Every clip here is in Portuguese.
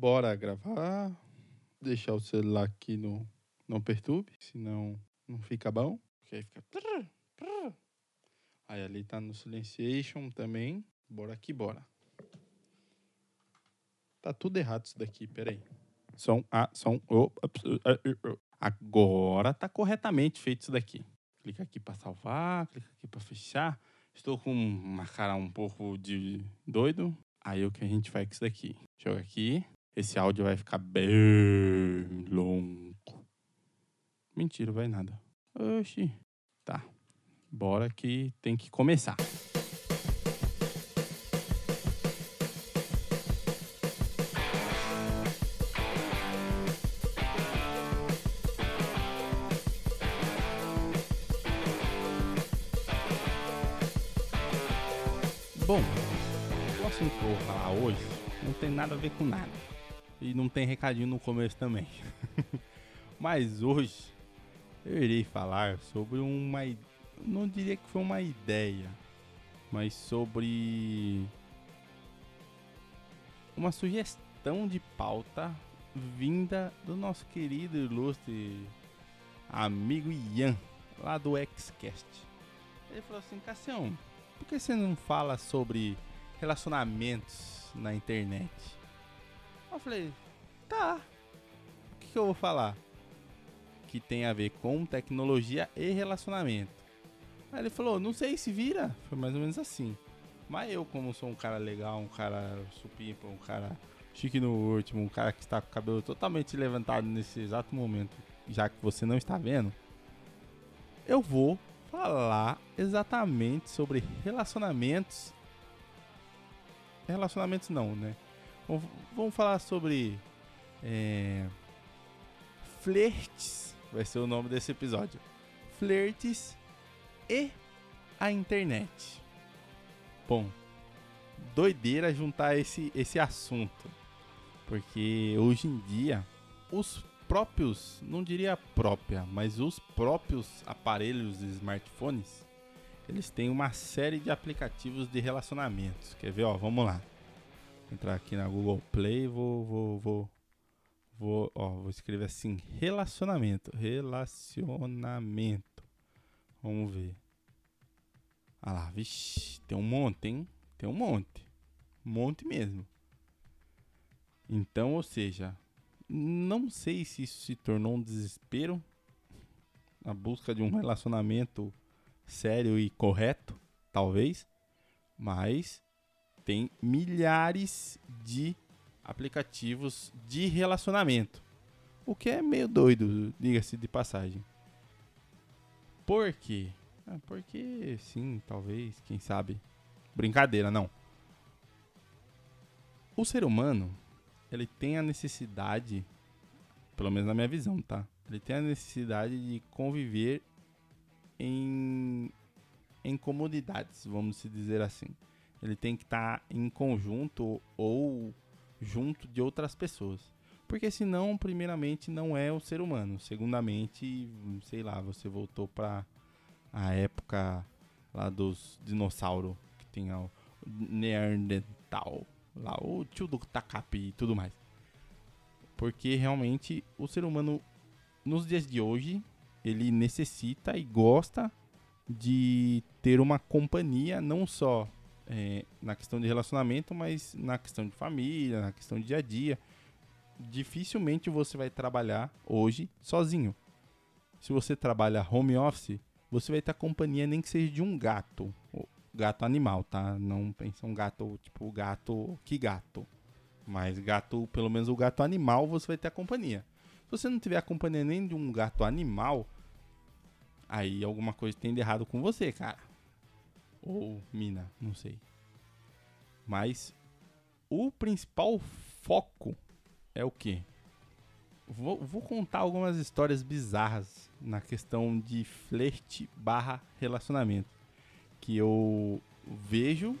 Bora gravar. Deixar o celular aqui no não perturbe, senão não fica bom. Porque aí fica. Aí ali tá no silenciation também. Bora aqui, bora. Tá tudo errado isso daqui, peraí. Som, a, som, o, uh, uh. Agora tá corretamente feito isso daqui. Clica aqui para salvar, clica aqui para fechar. Estou com uma cara um pouco de doido. Aí o que a gente faz com isso daqui? Joga aqui. Esse áudio vai ficar bem longo. Mentira, vai nada. Oxi. Tá. Bora que tem que começar. Bom, o assunto que eu vou falar hoje não tem nada a ver com nada. E não tem recadinho no começo também. Mas hoje eu irei falar sobre uma. Não diria que foi uma ideia, mas sobre. Uma sugestão de pauta vinda do nosso querido ilustre amigo Ian, lá do Xcast. Ele falou assim: Cassião, por que você não fala sobre relacionamentos na internet? Eu falei, tá. O que, que eu vou falar? Que tem a ver com tecnologia e relacionamento. Aí ele falou, não sei se vira. Foi mais ou menos assim. Mas eu, como sou um cara legal, um cara supimpa, um cara chique no último, um cara que está com o cabelo totalmente levantado nesse exato momento, já que você não está vendo, eu vou falar exatamente sobre relacionamentos. Relacionamentos não, né? Vamos, falar sobre é, flertes, vai ser o nome desse episódio. Flertes e a internet. Bom, doideira juntar esse, esse assunto. Porque hoje em dia, os próprios, não diria própria, mas os próprios aparelhos e smartphones, eles têm uma série de aplicativos de relacionamentos. Quer ver, ó, vamos lá. Entrar aqui na Google Play, vou vou vou vou, ó, vou escrever assim, relacionamento, relacionamento. Vamos ver. Ah lá, vixi, tem um monte, hein? Tem um monte. Um monte mesmo. Então, ou seja, não sei se isso se tornou um desespero na busca de um relacionamento sério e correto, talvez, mas tem milhares de aplicativos de relacionamento, o que é meio doido, diga-se de passagem. Por quê? Ah, porque sim, talvez, quem sabe. Brincadeira, não. O ser humano, ele tem a necessidade, pelo menos na minha visão, tá? Ele tem a necessidade de conviver em, em comunidades, vamos dizer assim. Ele tem que estar em conjunto ou junto de outras pessoas. Porque senão, primeiramente, não é o ser humano. Segundamente, sei lá, você voltou para a época lá dos dinossauros, que tinha o Neandertal, lá o tio do Takapi e tudo mais. Porque realmente o ser humano nos dias de hoje, ele necessita e gosta de ter uma companhia, não só é, na questão de relacionamento, mas na questão de família, na questão de dia a dia. Dificilmente você vai trabalhar hoje sozinho. Se você trabalha home office, você vai ter companhia nem que seja de um gato. Gato animal, tá? Não pensa um gato tipo gato que gato. Mas gato, pelo menos o gato animal, você vai ter a companhia. Se você não tiver a companhia nem de um gato animal, aí alguma coisa tem de errado com você, cara. Ou mina, não sei. Mas o principal foco é o quê? Vou, vou contar algumas histórias bizarras na questão de flerte barra relacionamento. Que eu vejo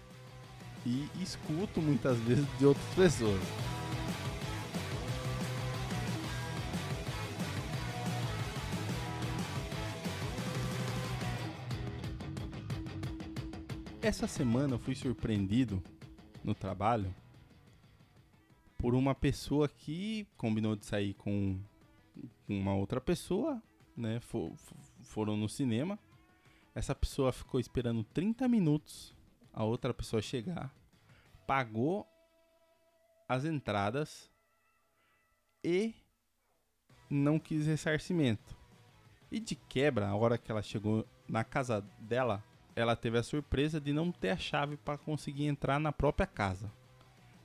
e escuto muitas vezes de outras pessoas. Essa semana eu fui surpreendido no trabalho por uma pessoa que combinou de sair com uma outra pessoa, né? For, foram no cinema. Essa pessoa ficou esperando 30 minutos a outra pessoa chegar, pagou as entradas e não quis ressarcimento. E de quebra, a hora que ela chegou na casa dela, ela teve a surpresa de não ter a chave para conseguir entrar na própria casa.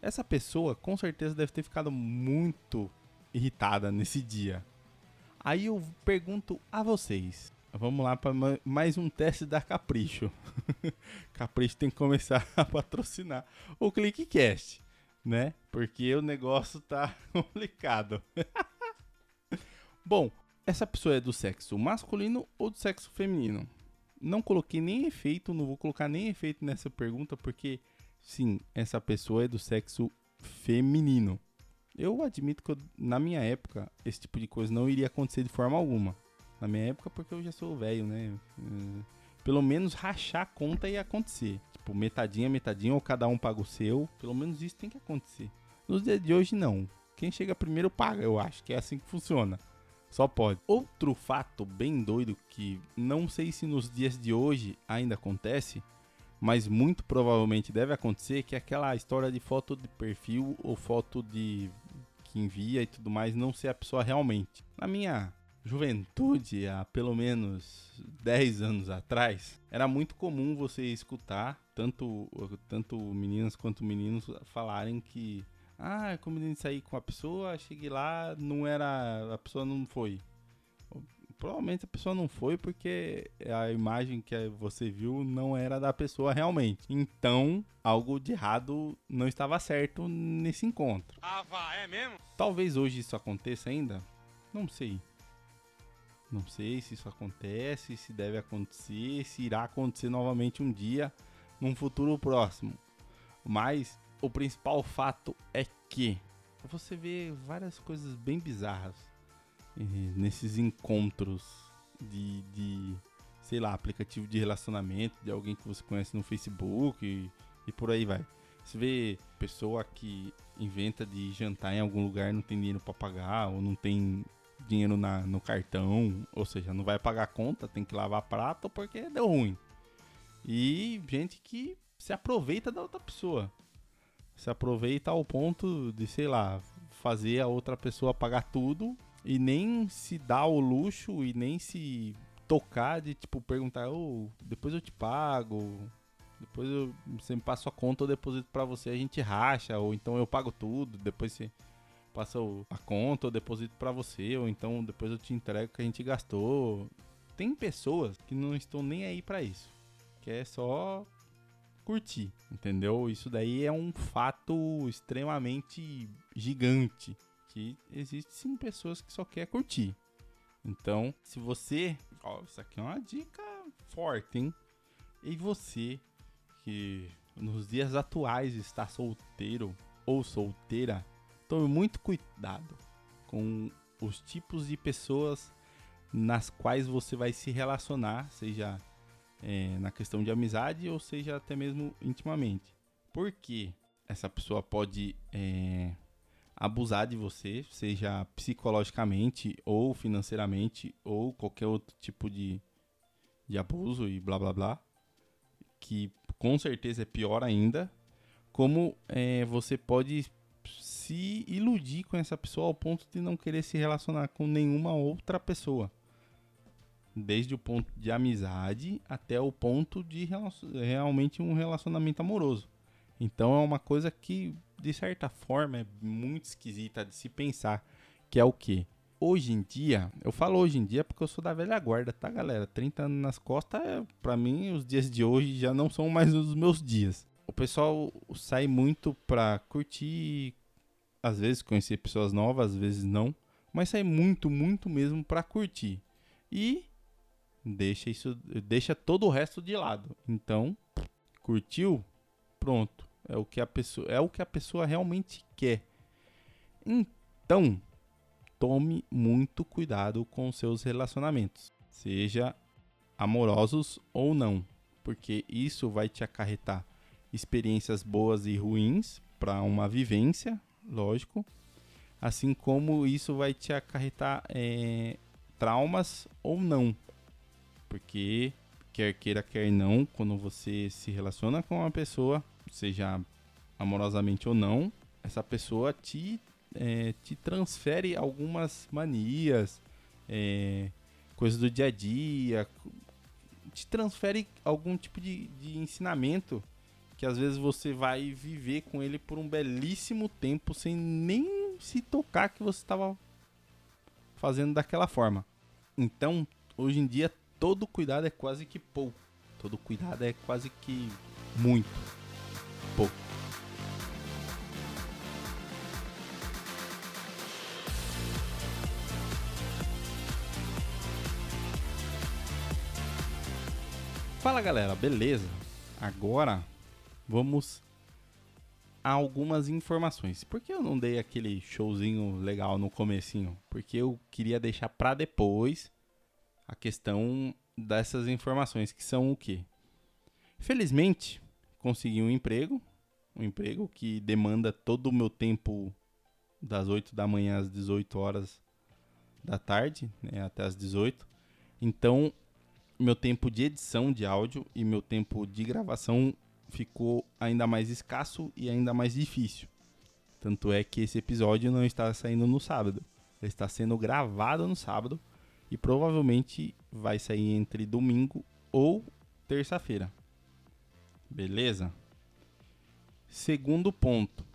Essa pessoa com certeza deve ter ficado muito irritada nesse dia. Aí eu pergunto a vocês. Vamos lá para mais um teste da Capricho. Capricho tem que começar a patrocinar o ClickCast, né? Porque o negócio tá complicado. Bom, essa pessoa é do sexo masculino ou do sexo feminino? Não coloquei nem efeito, não vou colocar nem efeito nessa pergunta, porque sim, essa pessoa é do sexo feminino. Eu admito que eu, na minha época esse tipo de coisa não iria acontecer de forma alguma. Na minha época, porque eu já sou velho, né? Hum, pelo menos rachar a conta ia acontecer. Tipo, metadinha, metadinha, ou cada um paga o seu. Pelo menos isso tem que acontecer. Nos dias de hoje, não. Quem chega primeiro paga, eu acho que é assim que funciona. Só pode. Outro fato bem doido que não sei se nos dias de hoje ainda acontece, mas muito provavelmente deve acontecer, que é aquela história de foto de perfil ou foto de que envia e tudo mais não ser a pessoa realmente. Na minha juventude, há pelo menos 10 anos atrás, era muito comum você escutar tanto, tanto meninas quanto meninos falarem que ah, eu combinei de sair com a pessoa, cheguei lá, não era. A pessoa não foi. Provavelmente a pessoa não foi porque a imagem que você viu não era da pessoa realmente. Então, algo de errado não estava certo nesse encontro. Ah, vá, é mesmo? Talvez hoje isso aconteça ainda. Não sei. Não sei se isso acontece, se deve acontecer, se irá acontecer novamente um dia, num futuro próximo. Mas o principal fato é que você vê várias coisas bem bizarras nesses encontros de, de, sei lá, aplicativo de relacionamento, de alguém que você conhece no Facebook e, e por aí vai. Você vê pessoa que inventa de jantar em algum lugar não tem dinheiro para pagar ou não tem dinheiro na, no cartão, ou seja, não vai pagar a conta, tem que lavar prato porque deu ruim. E gente que se aproveita da outra pessoa se aproveita ao ponto de, sei lá, fazer a outra pessoa pagar tudo e nem se dá o luxo e nem se tocar de tipo perguntar, oh, depois eu te pago, depois eu, você me passa a conta, eu deposito para você, a gente racha, ou então eu pago tudo, depois você passa a conta, eu deposito para você, ou então depois eu te entrego que a gente gastou. Tem pessoas que não estão nem aí para isso, que é só curtir, entendeu? Isso daí é um fato extremamente gigante, que existe sim pessoas que só quer curtir. Então, se você, ó, isso aqui é uma dica forte, hein? E você que nos dias atuais está solteiro ou solteira, tome muito cuidado com os tipos de pessoas nas quais você vai se relacionar, seja é, na questão de amizade ou seja até mesmo intimamente. Porque essa pessoa pode é, abusar de você, seja psicologicamente ou financeiramente ou qualquer outro tipo de, de abuso e blá blá blá, que com certeza é pior ainda. Como é, você pode se iludir com essa pessoa ao ponto de não querer se relacionar com nenhuma outra pessoa desde o ponto de amizade até o ponto de realmente um relacionamento amoroso. Então é uma coisa que, de certa forma, é muito esquisita de se pensar, que é o que? Hoje em dia, eu falo hoje em dia porque eu sou da velha guarda, tá galera? 30 anos nas costas, é, pra mim, os dias de hoje já não são mais os meus dias. O pessoal sai muito pra curtir, às vezes conhecer pessoas novas, às vezes não, mas sai muito, muito mesmo pra curtir. E deixa isso, deixa todo o resto de lado. Então, curtiu? Pronto. É o que a pessoa, é o que a pessoa realmente quer. Então, tome muito cuidado com seus relacionamentos, seja amorosos ou não, porque isso vai te acarretar experiências boas e ruins para uma vivência lógico. Assim como isso vai te acarretar é, traumas ou não. Porque, quer queira, quer não, quando você se relaciona com uma pessoa, seja amorosamente ou não, essa pessoa te, é, te transfere algumas manias, é, coisas do dia a dia, te transfere algum tipo de, de ensinamento que às vezes você vai viver com ele por um belíssimo tempo sem nem se tocar que você estava fazendo daquela forma. Então, hoje em dia, todo cuidado é quase que pouco. Todo cuidado é quase que muito pouco. Fala galera, beleza? Agora vamos a algumas informações. Por que eu não dei aquele showzinho legal no comecinho? Porque eu queria deixar para depois a questão dessas informações que são o quê? Felizmente, consegui um emprego, um emprego que demanda todo o meu tempo das 8 da manhã às 18 horas da tarde, né, até às 18. Então, meu tempo de edição de áudio e meu tempo de gravação ficou ainda mais escasso e ainda mais difícil. Tanto é que esse episódio não está saindo no sábado. Ele está sendo gravado no sábado e provavelmente vai sair entre domingo ou terça-feira. Beleza? Segundo ponto.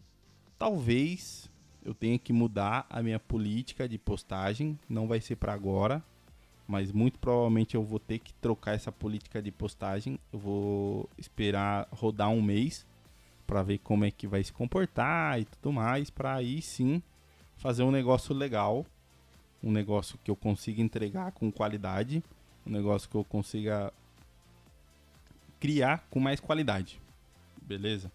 Talvez eu tenha que mudar a minha política de postagem. Não vai ser para agora mas muito provavelmente eu vou ter que trocar essa política de postagem. Eu vou esperar rodar um mês para ver como é que vai se comportar e tudo mais, para aí sim fazer um negócio legal, um negócio que eu consiga entregar com qualidade, um negócio que eu consiga criar com mais qualidade. Beleza?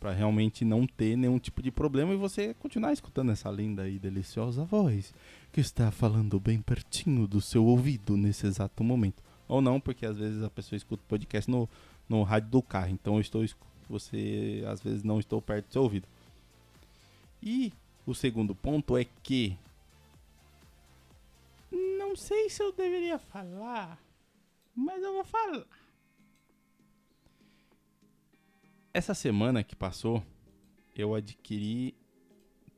Para realmente não ter nenhum tipo de problema e você continuar escutando essa linda e deliciosa voz que está falando bem pertinho do seu ouvido nesse exato momento. Ou não, porque às vezes a pessoa escuta o podcast no, no rádio do carro. Então eu estou você às vezes não estou perto do seu ouvido. E o segundo ponto é que não sei se eu deveria falar, mas eu vou falar. Essa semana que passou, eu adquiri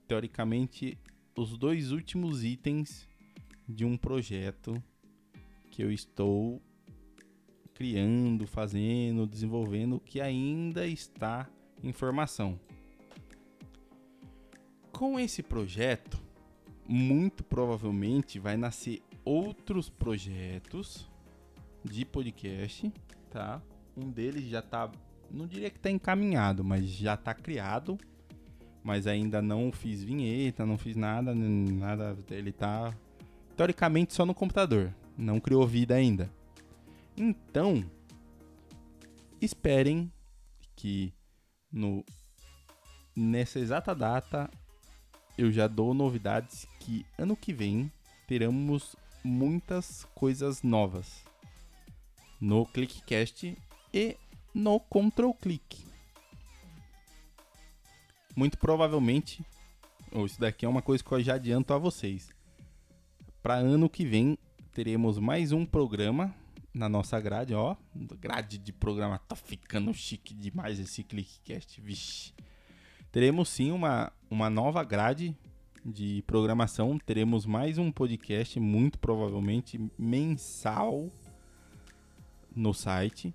teoricamente os dois últimos itens de um projeto que eu estou criando, fazendo, desenvolvendo, que ainda está em formação. Com esse projeto, muito provavelmente vai nascer outros projetos de podcast, tá? Um deles já tá, não diria que está encaminhado, mas já está criado mas ainda não fiz vinheta, não fiz nada, nada. Ele tá teoricamente só no computador, não criou vida ainda. Então, esperem que no nessa exata data eu já dou novidades que ano que vem teremos muitas coisas novas no ClickCast e no Control Click muito provavelmente, ou isso daqui é uma coisa que eu já adianto a vocês. Para ano que vem teremos mais um programa na nossa grade, ó, grade de programa tá ficando chique demais esse Clickcast, vixe. Teremos sim uma, uma nova grade de programação, teremos mais um podcast, muito provavelmente mensal no site.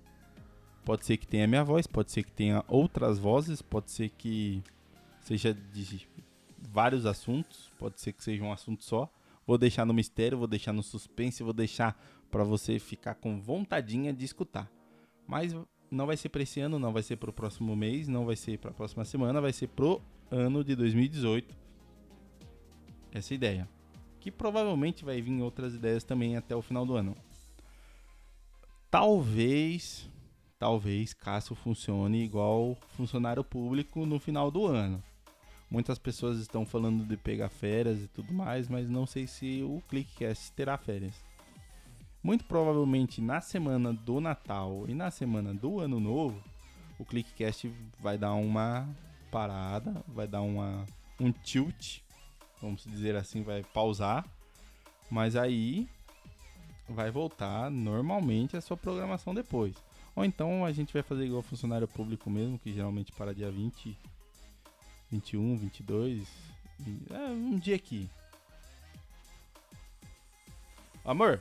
Pode ser que tenha minha voz, pode ser que tenha outras vozes, pode ser que seja de vários assuntos, pode ser que seja um assunto só. Vou deixar no mistério, vou deixar no suspense, vou deixar para você ficar com vontadinha de escutar. Mas não vai ser para esse ano, não vai ser para o próximo mês, não vai ser para a próxima semana, vai ser pro ano de 2018. Essa ideia. Que provavelmente vai vir outras ideias também até o final do ano. Talvez, talvez Cássio funcione igual funcionário público no final do ano. Muitas pessoas estão falando de pegar férias e tudo mais, mas não sei se o ClickCast terá férias. Muito provavelmente na semana do Natal e na semana do Ano Novo, o ClickCast vai dar uma parada, vai dar uma um tilt, vamos dizer assim, vai pausar, mas aí vai voltar normalmente a sua programação depois. Ou então a gente vai fazer igual funcionário público mesmo, que geralmente para dia 20, 21, 22, é, um dia aqui. Amor,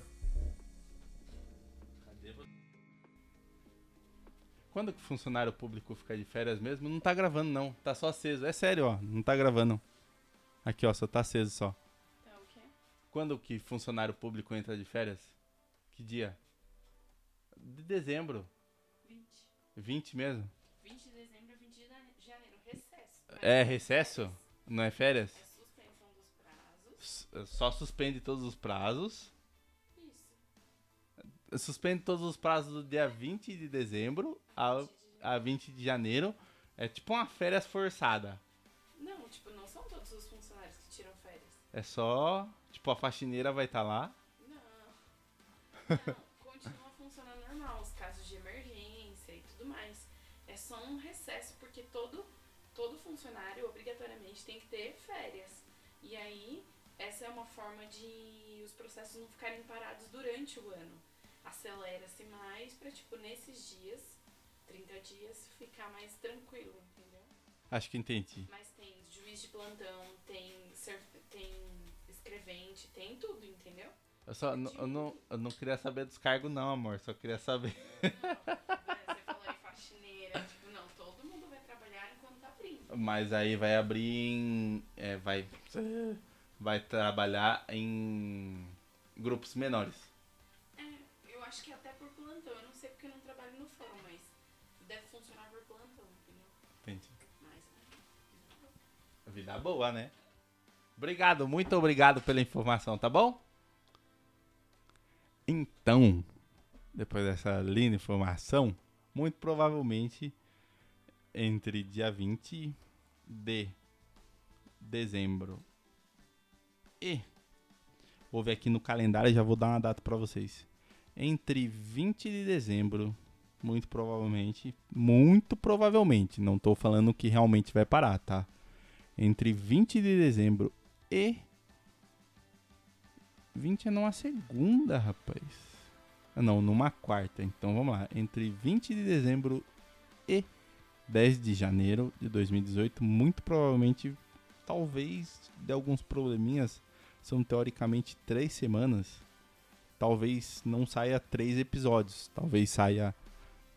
Quando que o funcionário público fica de férias mesmo, não tá gravando não, tá só aceso. É sério, ó, não tá gravando. Aqui, ó, só tá aceso só. Tá o quê? Quando que funcionário público entra de férias? Que dia? De dezembro. 20. 20 mesmo? 20 de dezembro a 20 de janeiro. Recesso. É recesso? Não é férias? É suspensão dos prazos. S- Só suspende todos os prazos. Isso. Suspende todos os prazos do dia 20 de dezembro a, 20 de- a 20 de janeiro. É tipo uma férias forçada. Não, tipo, não É só, tipo, a faxineira vai estar lá. Não. Não, continua funcionando normal, os casos de emergência e tudo mais. É só um recesso, porque todo, todo funcionário obrigatoriamente tem que ter férias. E aí, essa é uma forma de os processos não ficarem parados durante o ano. Acelera-se mais pra, tipo, nesses dias, 30 dias, ficar mais tranquilo, entendeu? Acho que entendi. Mas tem juiz de plantão, tem escrevente, tem tudo, entendeu? Eu só eu, não- eu não, eu não queria saber dos cargos, não, amor. Só queria saber. Não, você falou aí faxineira, tipo, não, todo mundo vai trabalhar enquanto tá abrindo. Mas aí vai abrir em. É, vai. Vai trabalhar em grupos menores. É, eu acho que até por plantão, eu não sei porque eu não trabalho no fórum, mas deve funcionar por plantão, entendeu? Entendi. Mas, né? Vida boa, né? Obrigado, muito obrigado pela informação, tá bom? Então, depois dessa linda informação, muito provavelmente entre dia 20 de dezembro e vou ver aqui no calendário já vou dar uma data pra vocês. Entre 20 de dezembro, muito provavelmente, muito provavelmente, não tô falando que realmente vai parar, tá? Entre 20 de dezembro e 20 é numa segunda, rapaz. Ah, Não, numa quarta. Então vamos lá. Entre 20 de dezembro e 10 de janeiro de 2018, muito provavelmente, talvez de alguns probleminhas, são teoricamente três semanas. Talvez não saia três episódios. Talvez saia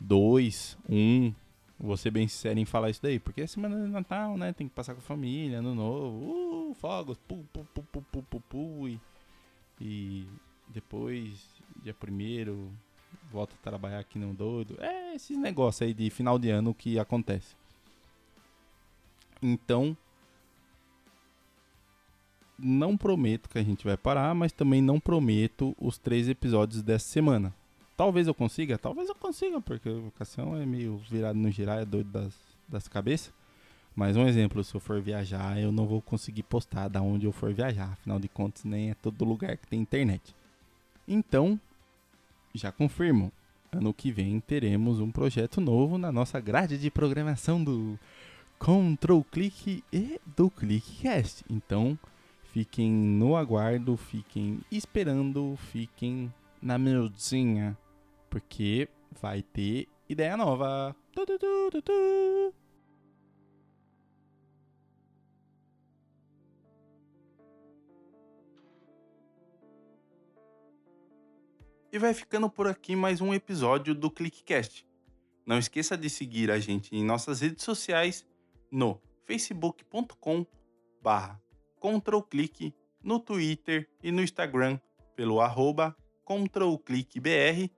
dois, um. Vou ser bem sincero em falar isso daí, porque é semana de Natal, né? Tem que passar com a família, ano novo, uh, fogos, pu, pu, pu, pu, pu, pu, pu, e, e depois, dia primeiro, volta a trabalhar aqui não doido. É esses negócios aí de final de ano que acontece. Então, não prometo que a gente vai parar, mas também não prometo os três episódios dessa semana. Talvez eu consiga, talvez eu consiga, porque a vocação é meio virado no girar, é doido das, das cabeças. Mas um exemplo, se eu for viajar, eu não vou conseguir postar da onde eu for viajar. Afinal de contas, nem é todo lugar que tem internet. Então, já confirmo. Ano que vem teremos um projeto novo na nossa grade de programação do Control Click e do ClickCast. Então, fiquem no aguardo, fiquem esperando, fiquem na miudinha, porque vai ter ideia nova. Tu, tu, tu. E vai ficando por aqui mais um episódio do ClickCast. Não esqueça de seguir a gente em nossas redes sociais no facebook.com barra controlclick, no Twitter e no Instagram pelo arroba controlclickbr,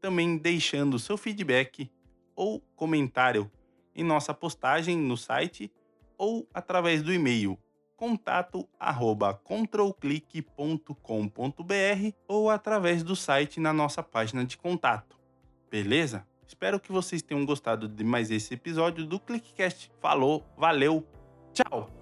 também deixando seu feedback ou comentário em nossa postagem no site ou através do e-mail contato arroba controlclick.com.br ou através do site na nossa página de contato. Beleza? Espero que vocês tenham gostado de mais esse episódio do ClickCast. Falou, valeu, tchau!